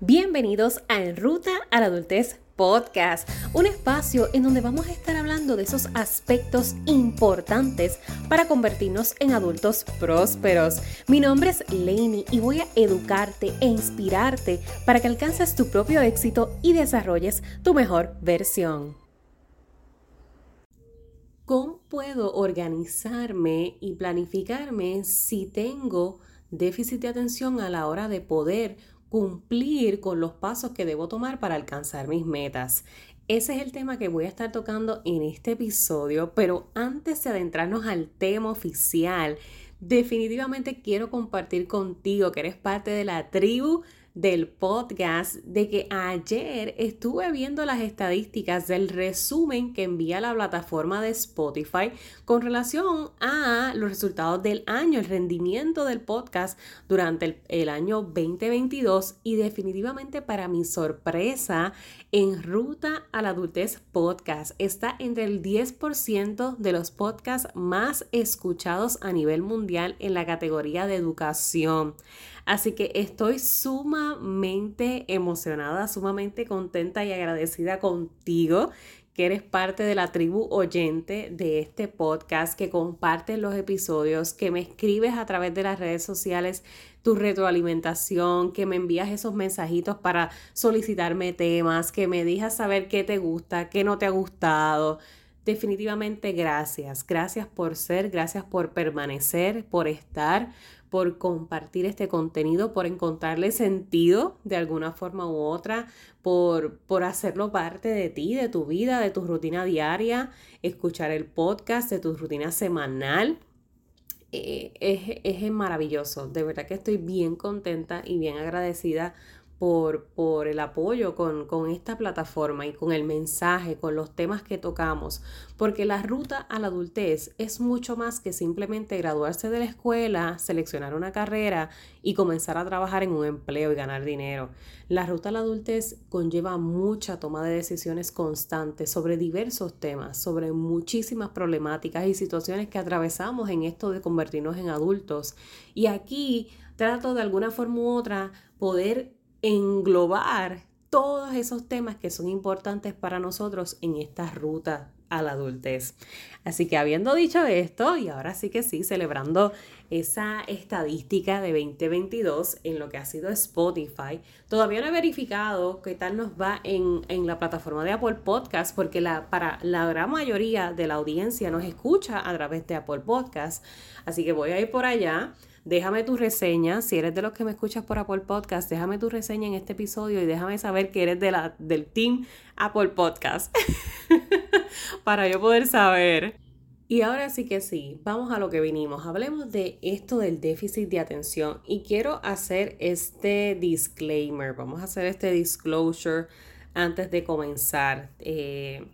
Bienvenidos a En Ruta a la Adultez Podcast, un espacio en donde vamos a estar hablando de esos aspectos importantes para convertirnos en adultos prósperos. Mi nombre es Lainey y voy a educarte e inspirarte para que alcances tu propio éxito y desarrolles tu mejor versión. ¿Cómo puedo organizarme y planificarme si tengo déficit de atención a la hora de poder cumplir con los pasos que debo tomar para alcanzar mis metas. Ese es el tema que voy a estar tocando en este episodio, pero antes de adentrarnos al tema oficial, definitivamente quiero compartir contigo que eres parte de la tribu del podcast de que ayer estuve viendo las estadísticas del resumen que envía la plataforma de Spotify con relación a los resultados del año, el rendimiento del podcast durante el, año 2022 y definitivamente para mi sorpresa, en ruta a la adultez podcast está entre el 10% de los podcasts más escuchados a nivel mundial en la categoría de educación. Así que estoy sumamente emocionada, sumamente contenta y agradecida contigo que eres parte de la tribu oyente de este podcast, que compartes los episodios, que me escribes a través de las redes sociales tu retroalimentación, que me envías esos mensajitos para solicitarme temas, que me dejas saber qué te gusta, qué no te ha gustado. Definitivamente gracias, gracias por ser, gracias por permanecer, por estar, por compartir este contenido, por encontrarle sentido de alguna forma u otra, por, por hacerlo parte de ti, de tu vida, de tu rutina diaria, escuchar el podcast, de tu rutina semanal. Eh, es, es maravilloso, de verdad que estoy bien contenta y bien agradecida por, por el apoyo con, con, esta plataforma y con el mensaje, con los temas que tocamos, porque la ruta a la adultez es mucho más que simplemente graduarse de la escuela, seleccionar una carrera y comenzar a trabajar en un empleo y ganar dinero. La ruta a la adultez conlleva mucha toma de decisiones constantes sobre diversos temas, sobre muchísimas problemáticas y situaciones que atravesamos en esto de convertirnos en adultos. Y aquí trato de alguna forma u otra poder englobar todos esos temas que son importantes para nosotros en esta ruta a la adultez. Así que habiendo dicho esto, y ahora sí que sí, celebrando esa estadística de 2022 en lo que ha sido Spotify, todavía no he verificado qué tal nos va en, en la plataforma de Apple Podcast, porque la, para la gran mayoría de la audiencia nos escucha a través de Apple Podcast. Así que voy a ir por allá Déjame tu reseña, si eres de los que me escuchas por Apple Podcast, déjame tu reseña en este episodio y déjame saber que eres de la, del team Apple Podcast para yo poder saber. Y ahora sí que sí, vamos a lo que vinimos. Hablemos de esto del déficit de atención y quiero hacer este disclaimer, vamos a hacer este disclosure antes de comenzar. Eh,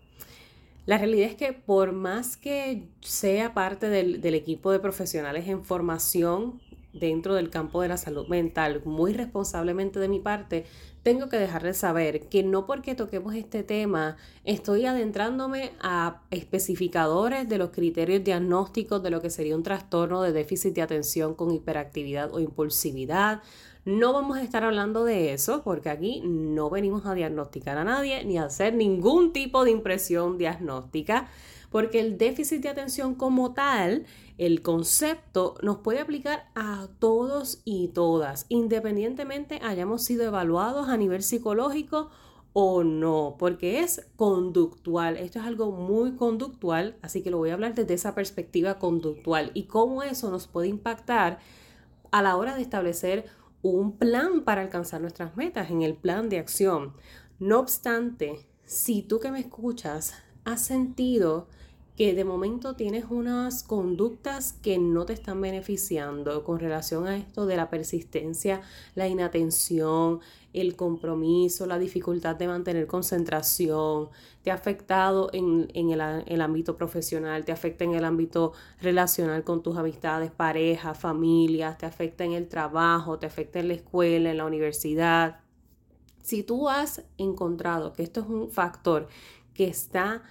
la realidad es que por más que sea parte del, del, equipo de profesionales en formación dentro del campo de la salud mental, muy responsablemente de mi parte, tengo que dejarles saber que no porque toquemos este tema estoy adentrándome a especificadores de los criterios diagnósticos de lo que sería un trastorno de déficit de atención con hiperactividad o impulsividad, no vamos a estar hablando de eso porque aquí no venimos a diagnosticar a nadie ni a hacer ningún tipo de impresión diagnóstica porque el déficit de atención como tal, el concepto, nos puede aplicar a todos y todas, independientemente hayamos sido evaluados a nivel psicológico o no, porque es conductual. Esto es algo muy conductual, así que lo voy a hablar desde esa perspectiva conductual y cómo eso nos puede impactar a la hora de establecer un plan para alcanzar nuestras metas, en el plan de acción. No obstante, si tú que me escuchas has sentido que de momento tienes unas conductas que no te están beneficiando con relación a esto de la persistencia, la inatención, el compromiso, la dificultad de mantener concentración, te ha afectado en, el, el, ámbito profesional, te afecta en el ámbito relacional con tus amistades, pareja, familias, te afecta en el trabajo, te afecta en la escuela, en la universidad. Si tú has encontrado que esto es un factor que está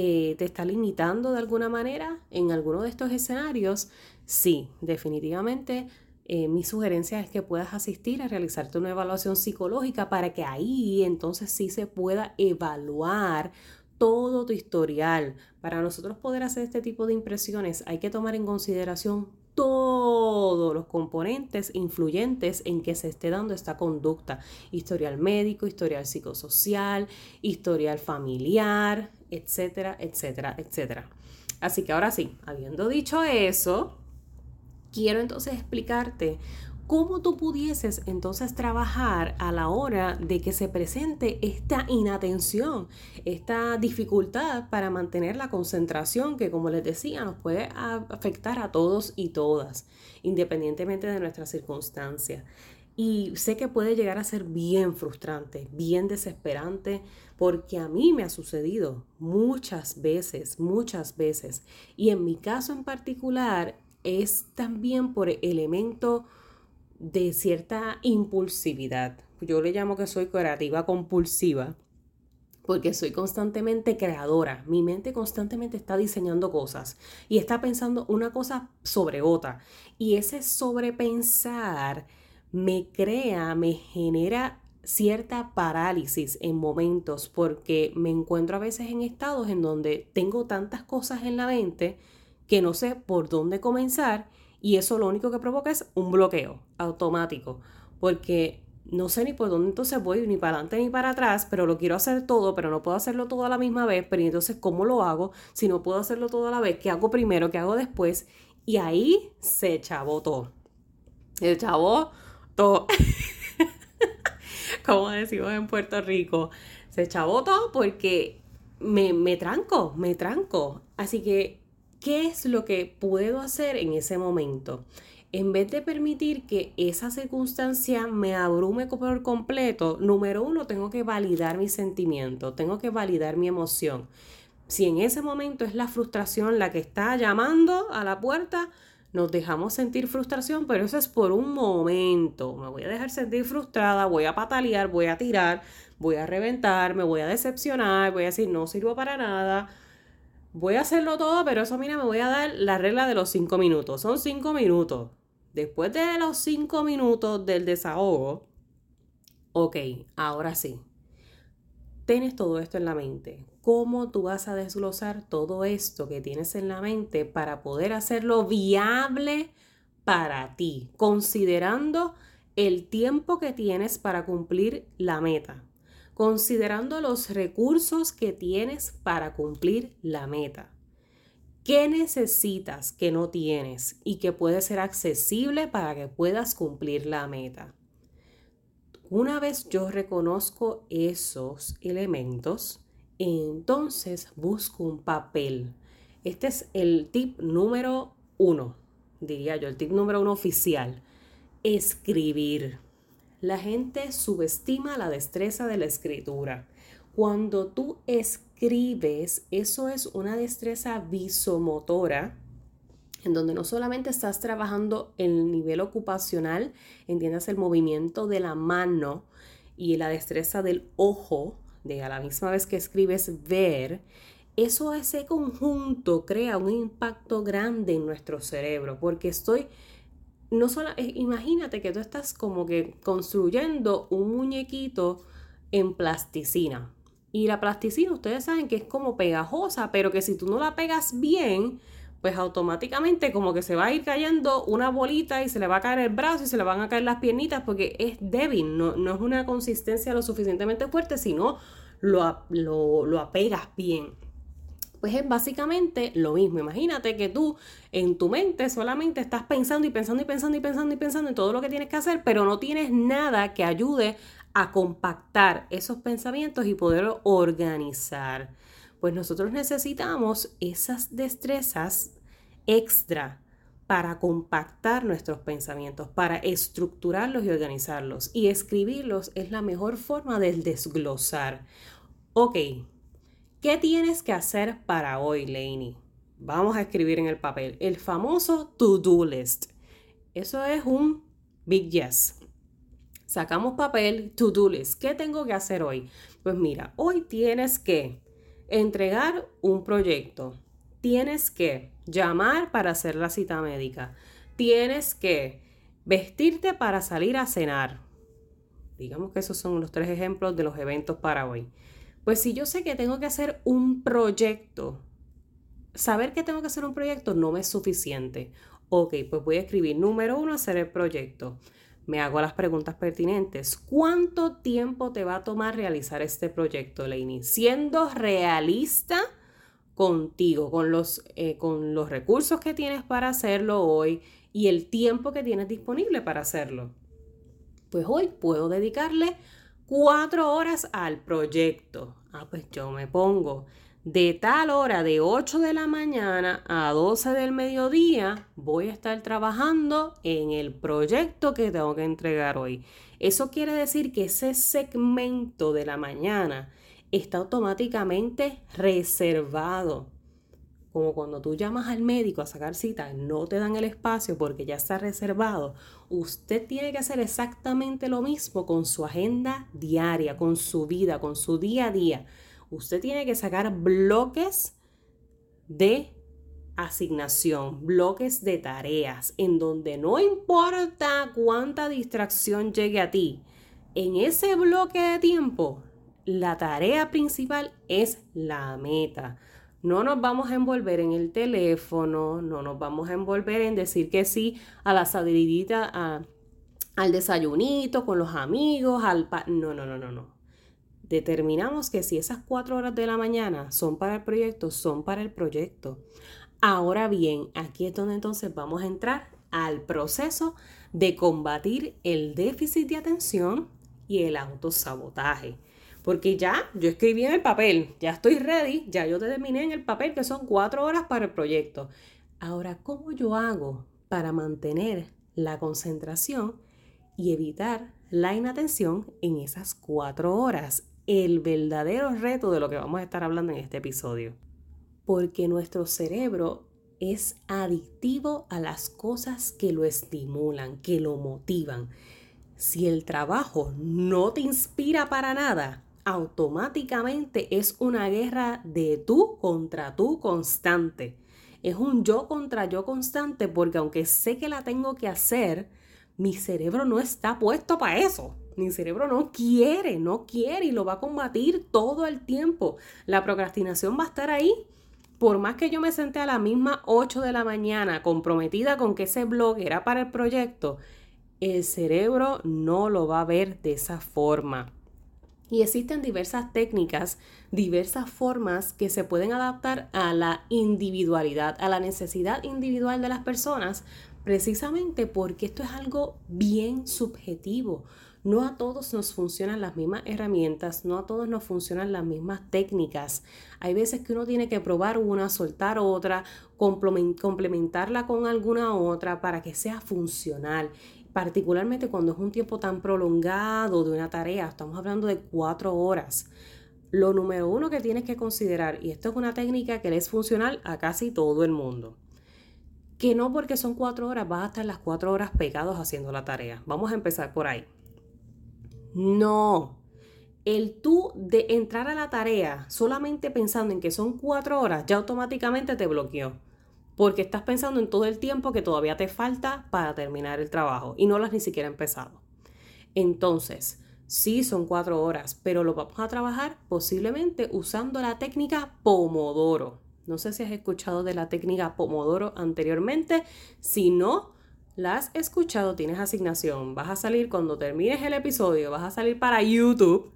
eh, te está limitando de alguna manera en alguno de estos escenarios, sí, definitivamente eh, mi sugerencia es que puedas asistir a realizarte una evaluación psicológica para que ahí entonces sí se pueda evaluar todo tu historial. Para nosotros poder hacer este tipo de impresiones hay que tomar en consideración todos los componentes influyentes en que se esté dando esta conducta. Historial médico, historial psicosocial, historial familiar, etcétera, etcétera, etcétera. Así que ahora sí, habiendo dicho eso, quiero entonces explicarte cómo tú pudieses entonces trabajar a la hora de que se presente esta inatención, esta dificultad para mantener la concentración que como les decía nos puede afectar a todos y todas, independientemente de nuestras circunstancias. Y sé que puede llegar a ser bien frustrante, bien desesperante, porque a mí me ha sucedido muchas veces, muchas veces. Y en mi caso en particular, es también por elemento de cierta impulsividad. Yo le llamo que soy creativa compulsiva porque soy constantemente creadora. Mi mente constantemente está diseñando cosas y está pensando una cosa sobre otra. Y ese sobrepensar me crea, me genera cierta parálisis en momentos porque me encuentro a veces en estados en donde tengo tantas cosas en la mente que no sé por dónde comenzar y eso lo único que provoca es un bloqueo automático, porque no sé ni por dónde entonces voy, ni para adelante ni para atrás, pero lo quiero hacer todo, pero no puedo hacerlo todo a la misma vez, pero entonces ¿cómo lo hago? Si no puedo hacerlo todo a la vez, ¿qué hago primero? ¿Qué hago después? Y ahí se chavó todo. Se chavó Como decimos en Puerto Rico, se chavó todo porque me, me tranco, me tranco. Así que ¿Qué es lo que puedo hacer en ese momento? En vez de permitir que esa circunstancia me abrume por completo, número uno, tengo que validar mi sentimiento, tengo que validar mi emoción. Si en ese momento es la frustración la que está llamando a la puerta, nos dejamos sentir frustración, pero eso es por un momento. Me voy a dejar sentir frustrada, voy a patalear, voy a tirar, voy a reventar, me voy a decepcionar, voy a decir no sirvo para nada voy a hacerlo todo, pero eso, mira, me voy a dar la regla de los cinco minutos. Son cinco minutos. Después de los cinco minutos del desahogo, ok, ahora sí. Tienes todo esto en la mente. ¿Cómo tú vas a desglosar todo esto que tienes en la mente para poder hacerlo viable para ti, considerando el tiempo que tienes para cumplir la meta? considerando los recursos que tienes para cumplir la meta. ¿Qué necesitas que no tienes y que puede ser accesible para que puedas cumplir la meta? Una vez yo reconozco esos elementos, entonces busco un papel. Este es el tip número uno, diría yo, el tip número uno oficial. Escribir. La gente subestima la destreza de la escritura. Cuando tú escribes, eso es una destreza visomotora en donde no solamente estás trabajando el nivel ocupacional, entiendas el movimiento de la mano y la destreza del ojo, a la misma vez que escribes ver, eso ese conjunto crea un impacto grande en nuestro cerebro, porque estoy no solo, eh, imagínate que tú estás como que construyendo un muñequito en plasticina. Y la plasticina, ustedes saben que es como pegajosa, pero que si tú no la pegas bien, pues automáticamente como que se va a ir cayendo una bolita y se le va a caer el brazo y se le van a caer las piernitas porque es débil, no, no es una consistencia lo suficientemente fuerte, sino lo, lo, lo apegas bien. Pues es básicamente lo mismo. Imagínate que tú en tu mente solamente estás pensando y pensando y pensando y pensando y pensando en todo lo que tienes que hacer, pero no tienes nada que ayude a compactar esos pensamientos y poder organizar. Pues nosotros necesitamos esas destrezas extra para compactar nuestros pensamientos, para estructurarlos y organizarlos. Y escribirlos es la mejor forma del desglosar. Ok, ¿Qué tienes que hacer para hoy, Lainey? Vamos a escribir en el papel el famoso to-do list. Eso es un big yes. Sacamos papel, to-do list. ¿Qué tengo que hacer hoy? Pues mira, hoy tienes que entregar un proyecto. Tienes que llamar para hacer la cita médica. Tienes que Vestirte para salir a cenar. Digamos que esos son los tres ejemplos de los eventos para hoy. Pues si yo sé que tengo que hacer un proyecto, saber que tengo que hacer un proyecto no me es suficiente. Ok, pues voy a escribir número uno, hacer el proyecto. Me hago las preguntas pertinentes. ¿Cuánto tiempo te va a tomar realizar este proyecto, Lainey? Siendo realista contigo, con los, eh, con los recursos que tienes para hacerlo hoy y el tiempo que tienes disponible para hacerlo. Pues hoy puedo dedicarle cuatro horas al proyecto. Ah, pues yo me pongo de tal hora de 8 de la mañana a 12 del mediodía voy a estar trabajando en el proyecto que tengo que entregar hoy. Eso quiere decir que ese segmento de la mañana está automáticamente reservado. Como cuando tú llamas al médico a sacar cita, no te dan el espacio porque ya está reservado. Usted tiene que hacer exactamente lo mismo con su agenda diaria, con su vida, con su día a día usted tiene que sacar bloques de asignación, bloques de tareas, en donde no importa cuánta distracción llegue a ti, en ese bloque de tiempo, la tarea principal es la meta. No nos vamos a envolver en el teléfono, no nos vamos a envolver en decir que sí a la salidita, al desayunito con los amigos, al... no, no, no, no, no determinamos que si esas cuatro horas de la mañana son para el proyecto, son para el proyecto. Ahora bien, aquí es donde entonces vamos a entrar al proceso de combatir el déficit de atención y el autosabotaje. Porque ya yo escribí en el papel, ya estoy ready, ya yo terminé en el papel que son cuatro horas para el proyecto. Ahora, ¿cómo yo hago para mantener la concentración y evitar la inatención en esas cuatro horas? El verdadero reto de lo que vamos a estar hablando en este episodio. Porque nuestro cerebro es adictivo a las cosas que lo estimulan, que lo motivan. Si el trabajo no te inspira para nada, automáticamente es una guerra de tú contra tú constante. Es un yo contra yo constante porque aunque sé que la tengo que hacer, mi cerebro no está puesto para eso. Mi cerebro no quiere, no quiere y lo va a combatir todo el tiempo. La procrastinación va a estar ahí. Por más que yo me senté a la misma 8 de la mañana comprometida con que ese blog era para el proyecto, el cerebro no lo va a ver de esa forma. Y existen diversas técnicas, diversas formas que se pueden adaptar a la individualidad, a la necesidad individual de las personas, precisamente porque esto es algo bien subjetivo. No a todos nos funcionan las mismas herramientas, no a todos nos funcionan las mismas técnicas. Hay veces que uno tiene que probar una, soltar otra, complementarla con alguna otra para que sea funcional particularmente cuando es un tiempo tan prolongado de una tarea, estamos hablando de cuatro horas. Lo número uno que tienes que considerar, y esto es una técnica que le es funcional a casi todo el mundo, que no porque son cuatro horas vas a estar las cuatro horas pegados haciendo la tarea. Vamos a empezar por ahí. No. El tú de entrar a la tarea solamente pensando en que son cuatro horas ya automáticamente te bloqueó. Porque estás pensando en todo el tiempo que todavía te falta para terminar el trabajo y no lo has ni siquiera empezado. Entonces, sí son cuatro horas, pero lo vamos a trabajar posiblemente usando la técnica Pomodoro. No sé si has escuchado de la técnica Pomodoro anteriormente. Si no, la has escuchado, tienes asignación. Vas a salir cuando termines el episodio, vas a salir para YouTube,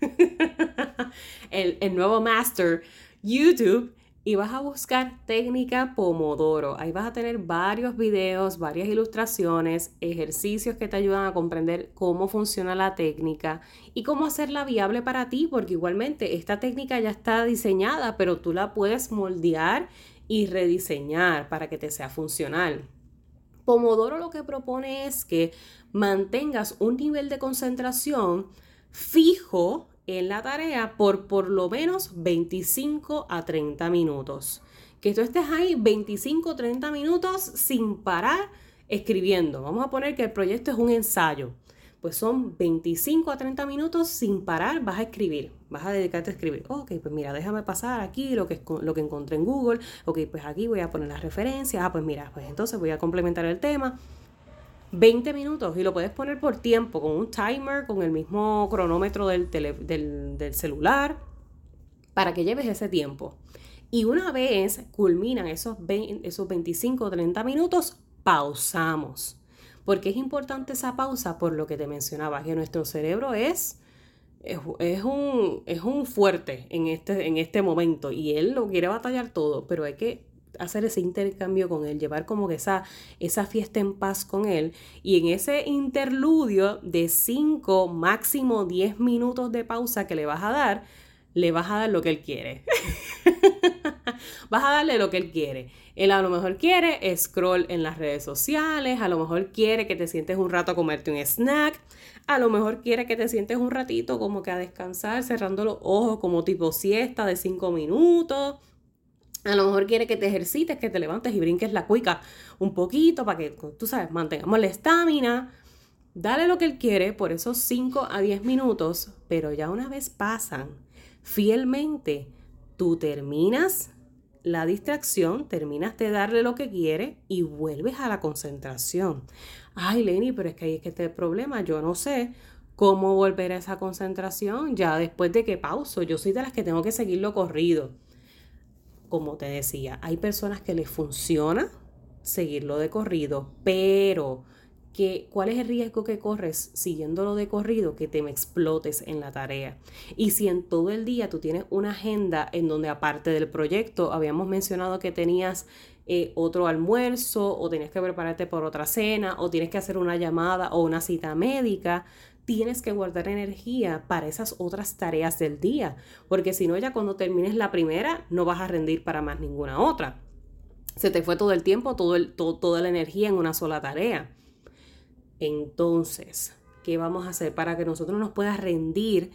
el, el nuevo master YouTube, y vas a buscar técnica Pomodoro. Ahí vas a tener varios videos, varias ilustraciones, ejercicios que te ayudan a comprender cómo funciona la técnica y cómo hacerla viable para ti, porque igualmente esta técnica ya está diseñada, pero tú la puedes moldear y rediseñar para que te sea funcional. Pomodoro lo que propone es que mantengas un nivel de concentración fijo en la tarea por por lo menos 25 a 30 minutos. Que tú estés ahí 25 o 30 minutos sin parar escribiendo. Vamos a poner que el proyecto es un ensayo pues son 25 a 30 minutos sin parar, vas a escribir, vas a dedicarte a escribir. Ok, pues mira, déjame pasar aquí lo que, lo que encontré en Google. Ok, pues aquí voy a poner las referencias. Ah, pues mira, pues entonces voy a complementar el tema. 20 minutos y lo puedes poner por tiempo, con un timer, con el mismo cronómetro del, celular, para que lleves ese tiempo. Y una vez culminan esos, esos 25 o 30 minutos, pausamos. Porque es importante esa pausa por lo que te mencionaba, que nuestro cerebro es, es, un, es un fuerte en este, en este momento y él lo quiere batallar todo, pero hay que hacer ese intercambio con él, llevar como que esa, esa fiesta en paz con él. Y en ese interludio de 5, máximo 10 minutos de pausa que le vas a dar, le vas a dar lo que él quiere. vas a darle lo que él quiere. Él a lo mejor quiere scroll en las redes sociales, a lo mejor quiere que te sientes un rato a comerte un snack, a lo mejor quiere que te sientes un ratito como que a descansar, cerrando los ojos como tipo siesta de 5 minutos a lo mejor quiere que te ejercites, que te levantes y brinques la cuica un poquito para que, tú sabes, mantengamos la estamina. Dale lo que él quiere por esos 5 a 10 minutos, pero ya una vez pasan fielmente, tú terminas la distracción, terminas de darle lo que quiere y vuelves a la concentración. Ay, Lenny, pero es que ahí es que está el problema. Yo no sé cómo volver a esa concentración ya después de que pauso. Yo soy de las que tengo que seguirlo corrido como te decía, hay personas que les funciona seguirlo de corrido, pero que, ¿cuál es el riesgo que corres siguiéndolo de corrido? Que te me explotes en la tarea. Y si en todo el día tú tienes una agenda en donde aparte del proyecto habíamos mencionado que tenías eh, otro almuerzo o tenías que prepararte por otra cena o tienes que hacer una llamada o una cita médica, tienes que guardar energía para esas otras tareas del día, porque si no ya cuando termines la primera no vas a rendir para más ninguna otra. Se te fue todo el tiempo, todo el, toda la energía en una sola tarea. Entonces, ¿qué vamos a hacer para que nosotros nos pueda rendir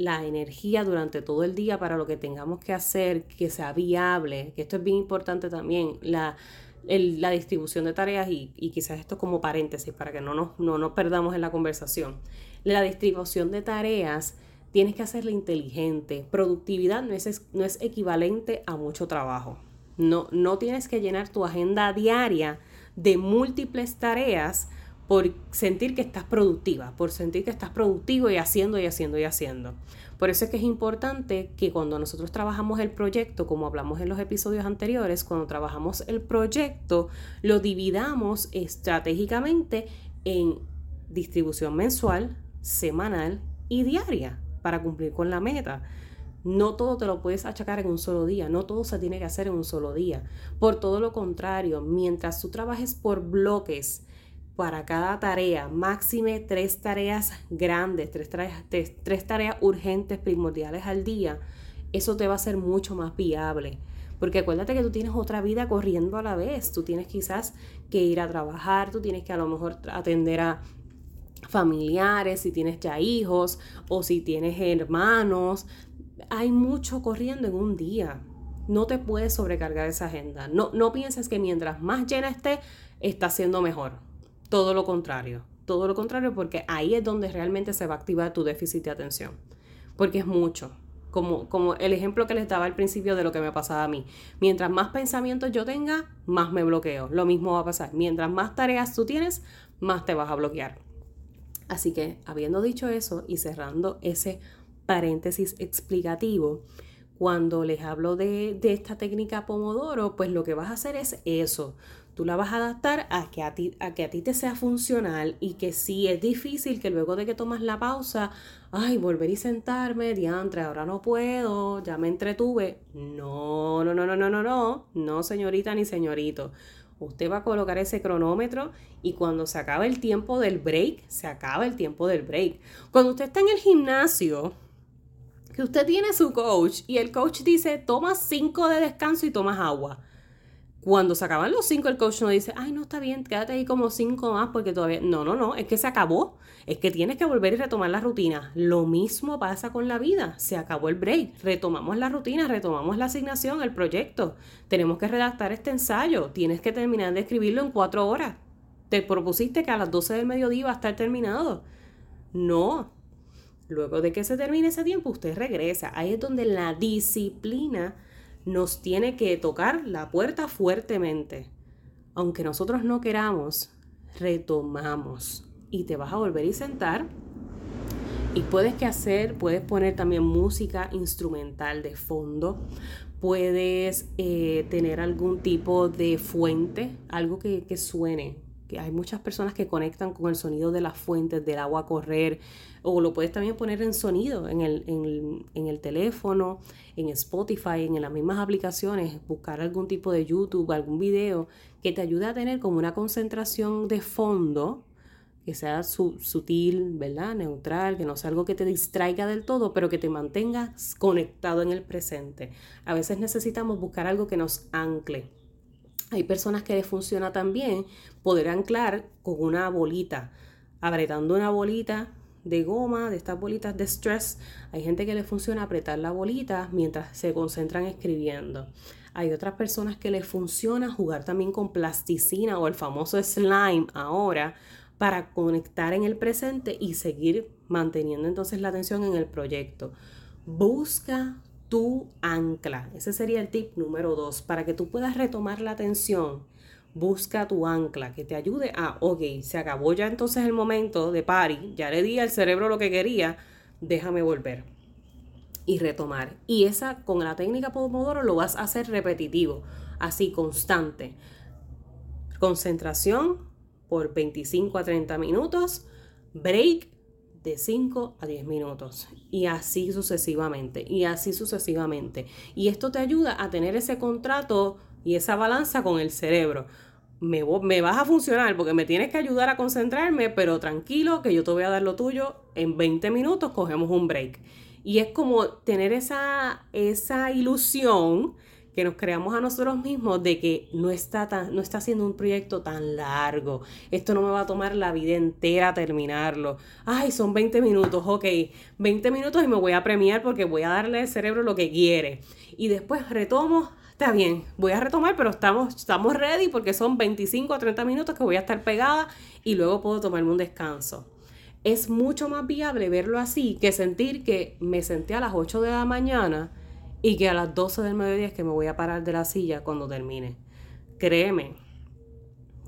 la energía durante todo el día para lo que tengamos que hacer, que sea viable? Que esto es bien importante también. La, la distribución de tareas y, quizás esto como paréntesis para que no nos, no perdamos en la conversación. La distribución de tareas tienes que hacerla inteligente. Productividad no es, no es equivalente a mucho trabajo. No, no tienes que llenar tu agenda diaria de múltiples tareas por sentir que estás productiva, por sentir que estás productivo y haciendo y haciendo y haciendo. Por eso es que es importante que cuando nosotros trabajamos el proyecto, como hablamos en los episodios anteriores, cuando trabajamos el proyecto, lo dividamos estratégicamente en distribución mensual, semanal y diaria para cumplir con la meta. No todo te lo puedes achacar en un solo día, no todo se tiene que hacer en un solo día. Por todo lo contrario, mientras tú trabajes por bloques, para cada tarea, máxime tres tareas grandes, tres tareas, tres, tareas urgentes, primordiales al día, eso te va a ser mucho más viable. Porque acuérdate que tú tienes otra vida corriendo a la vez. Tú tienes quizás que ir a trabajar, tú tienes que a lo mejor atender a familiares, si tienes ya hijos o si tienes hermanos. Hay mucho corriendo en un día. No te puedes sobrecargar esa agenda. No, no pienses que mientras más llena esté, está siendo mejor todo lo contrario, todo lo contrario porque ahí es donde realmente se va a activar tu déficit de atención, porque es mucho. Como, como el ejemplo que les daba al principio de lo que me pasaba a mí. Mientras más pensamientos yo tenga, más me bloqueo. Lo mismo va a pasar. Mientras más tareas tú tienes, más te vas a bloquear. Así que, habiendo dicho eso y cerrando ese paréntesis explicativo, cuando les hablo de, de, esta técnica Pomodoro, pues lo que vas a hacer es eso. Tú la vas a adaptar a que a, ti, a que a ti te sea funcional y que si es difícil que luego de que tomas la pausa, ay, volver y sentarme, diantre, ahora no puedo, ya me entretuve. No, no, no, no, no, no, no, no, señorita ni señorito. Usted va a colocar ese cronómetro y cuando se acaba el tiempo del break, se acaba el tiempo del break. Cuando usted está en el gimnasio, usted tiene su coach y el coach dice, toma cinco de descanso y tomas agua. Cuando se acaban los cinco, el coach no dice, ay, no está bien, quédate ahí como cinco más porque todavía. No, no, no, es que se acabó. Es que tienes que volver y retomar la rutina. Lo mismo pasa con la vida. Se acabó el break. Retomamos la rutina, retomamos la asignación, el proyecto. Tenemos que redactar este ensayo. Tienes que terminar de escribirlo en cuatro horas. Te propusiste que a las 12 del mediodía va a estar terminado. No. Luego de que se termine ese tiempo, usted regresa. Ahí es donde la disciplina nos tiene que tocar la puerta fuertemente. Aunque nosotros no queramos, retomamos y te vas a volver a sentar y puedes que hacer, puedes poner también música instrumental de fondo, puedes eh, tener algún tipo de fuente, algo que, que suene, que hay muchas personas que conectan con el sonido de las fuentes, del agua correr, o lo puedes también poner en sonido en el, en, el teléfono, en Spotify, en las mismas aplicaciones, buscar algún tipo de YouTube, algún video que te ayude a tener como una concentración de fondo que sea sutil, ¿verdad? Neutral, que no sea algo que te distraiga del todo, pero que te mantenga conectado en el presente. A veces necesitamos buscar algo que nos ancle. Hay personas que les funciona también poder anclar con una bolita, apretando una bolita de goma, de estas bolitas de stress. Hay gente que le funciona apretar la bolita mientras se concentran escribiendo. Hay otras personas que les funciona jugar también con plasticina o el famoso slime ahora para conectar en el presente y seguir manteniendo entonces la atención en el proyecto. Busca tu ancla. Ese sería el tip número dos. Para que tú puedas retomar la atención, busca tu ancla que te ayude a, ok, se acabó ya entonces el momento de pari, ya le di al cerebro lo que quería, déjame volver y retomar. Y esa con la técnica Pomodoro lo vas a hacer repetitivo, así constante. Concentración, por 25 a 30 minutos, break de 5 a 10 minutos y así sucesivamente y así sucesivamente. Y esto te ayuda a tener ese contrato y esa balanza con el cerebro. Me, me, vas a funcionar porque me tienes que ayudar a concentrarme, pero tranquilo que yo te voy a dar lo tuyo. En 20 minutos cogemos un break. Y es como tener esa, esa ilusión que nos creamos a nosotros mismos de que no está, tan, no está siendo un proyecto tan largo. Esto no me va a tomar la vida entera terminarlo. Ay, son 20 minutos, ok, 20 minutos y me voy a premiar porque voy a darle al cerebro lo que quiere. Y después retomo, está bien, voy a retomar, pero estamos, estamos ready porque son 25 a 30 minutos que voy a estar pegada y luego puedo tomarme un descanso. Es mucho más viable verlo así que sentir que me senté a las 8 de la mañana y que a las 12 del mediodía es que me voy a parar de la silla cuando termine. Créeme,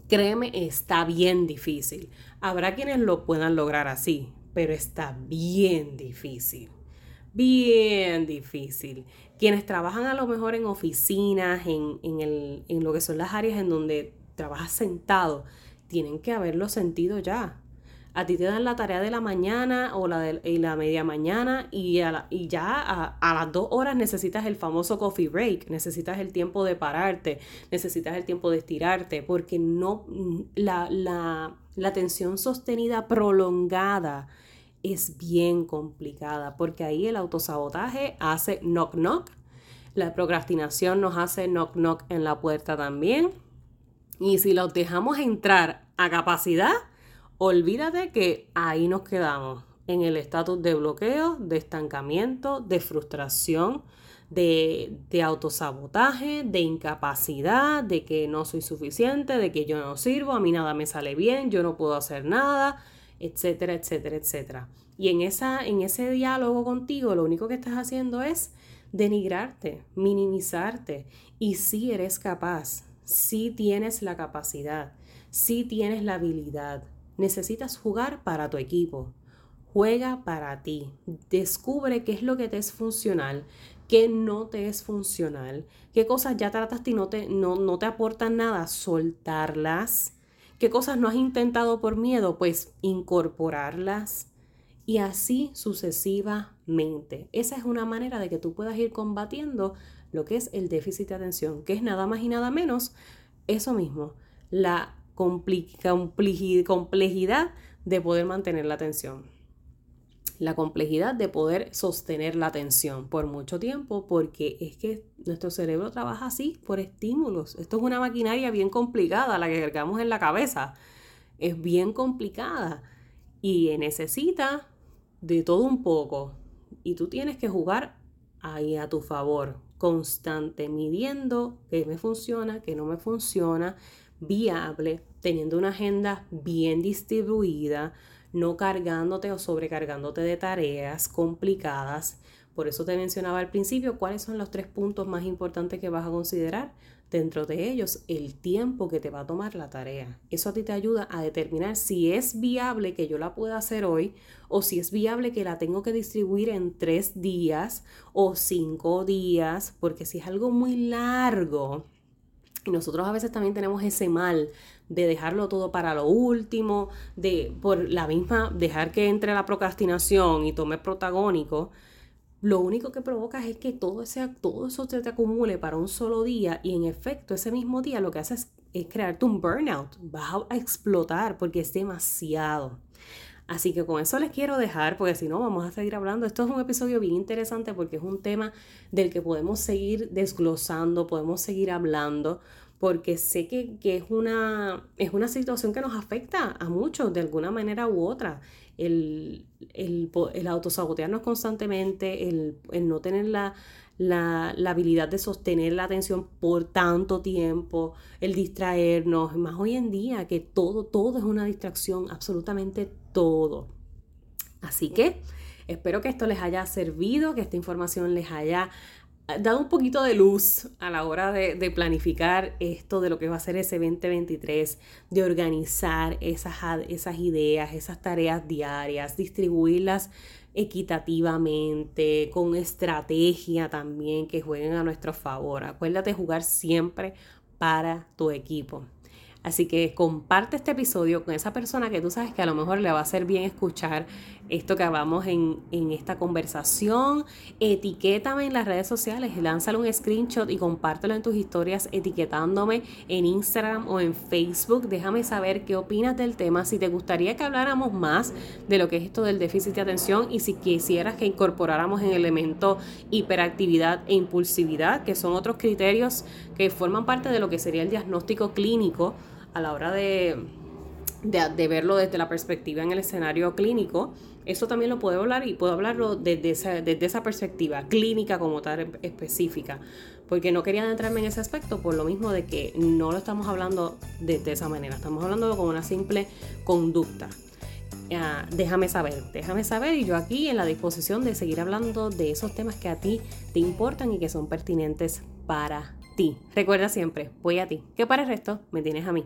créeme, está bien difícil. Habrá quienes lo puedan lograr así, pero está bien difícil. Bien difícil. Quienes trabajan a lo mejor en oficinas, en, en, en lo que son las áreas en donde trabajas sentado, tienen que haberlo sentido ya a ti te dan la tarea de la mañana o la de y la media mañana y, y ya a, las dos horas necesitas el famoso coffee break, necesitas el tiempo de pararte, necesitas el tiempo de estirarte, porque no la, la, la tensión sostenida prolongada es bien complicada, porque ahí el autosabotaje hace knock knock, la procrastinación nos hace knock knock en la puerta también, y si los dejamos entrar a capacidad, olvídate que ahí nos quedamos en el estatus de bloqueo, de estancamiento, de frustración, de, autosabotaje, de incapacidad, de que no soy suficiente, de que yo no sirvo, a mí nada me sale bien, yo no puedo hacer nada, etcétera, etcétera, etcétera. Y en, esa, en ese diálogo contigo lo único que estás haciendo es denigrarte, minimizarte. Y si eres capaz, si tienes la capacidad, si tienes la habilidad, necesitas jugar para tu equipo. Juega para ti. Descubre qué es lo que te es funcional, qué no te es funcional, qué cosas ya trataste y no te, no, no te aportan nada, soltarlas. ¿Qué cosas no has intentado por miedo? Pues incorporarlas. Y así sucesivamente. Esa es una manera de que tú puedas ir combatiendo lo que es el déficit de atención, que es nada más y nada menos eso mismo, la complejidad de poder mantener la atención. La complejidad de poder sostener la atención por mucho tiempo, porque es que nuestro cerebro trabaja así, por estímulos. Esto es una maquinaria bien complicada, la que cargamos en la cabeza. Es bien complicada y necesita de todo un poco. Y tú tienes que jugar ahí a tu favor, constante, midiendo qué me funciona, qué no me funciona, viable, teniendo una agenda bien distribuida, no cargándote o sobrecargándote de tareas complicadas, Por eso te mencionaba al principio cuáles son los tres puntos más importantes que vas a considerar. Dentro de ellos, el tiempo que te va a tomar la tarea. Eso a ti te ayuda a determinar si es viable que yo la pueda hacer hoy o si es viable que la tengo que distribuir en tres días o cinco días, porque si es algo muy largo, y nosotros a veces también tenemos ese mal de dejarlo todo para lo último, de por la misma dejar que entre la procrastinación y tome protagónico, lo único que provoca es que todo, ese, todo eso se te acumule para un solo día y en efecto ese mismo día lo que hace es, crearte un burnout. Vas a explotar porque es demasiado. Así que con eso les quiero dejar, porque si no vamos a seguir hablando. Esto es un episodio bien interesante porque es un tema del que podemos seguir desglosando, podemos seguir hablando, porque sé que, es, una, es una situación que nos afecta a muchos de alguna manera u otra el, el, el autosabotearnos constantemente, el, no tener la, habilidad de sostener la atención por tanto tiempo, el distraernos, más hoy en día que todo, todo es una distracción, absolutamente todo. Así que espero que esto les haya servido, que esta información les haya dado un poquito de luz a la hora de, planificar esto de lo que va a ser ese 2023, de organizar esas, esas ideas, esas tareas diarias, distribuirlas equitativamente, con estrategia también que jueguen a nuestro favor. Acuérdate jugar siempre para tu equipo. Así que comparte este episodio con esa persona que tú sabes que a lo mejor le va a hacer bien escuchar esto que hablamos en, esta conversación. Etiquétame en las redes sociales, lánzale un screenshot y compártelo en tus historias etiquetándome en Instagram o en Facebook. Déjame saber qué opinas del tema, si te gustaría que habláramos más de lo que es esto del déficit de atención y si quisieras que incorporáramos en el elemento hiperactividad e impulsividad, que son otros criterios que forman parte de lo que sería el diagnóstico clínico a la hora de, de, verlo desde la perspectiva en el escenario clínico, eso también lo puedo hablar y puedo hablarlo desde esa, desde esa perspectiva clínica como tal específica, porque no quería adentrarme en ese aspecto por lo mismo de que no lo estamos hablando de, esa manera, estamos hablando como una simple conducta. déjame saber, déjame saber y yo aquí en la disposición de seguir hablando de esos temas que a ti te importan y que son pertinentes para ti. Recuerda siempre, voy a ti, que para el resto me tienes a mí.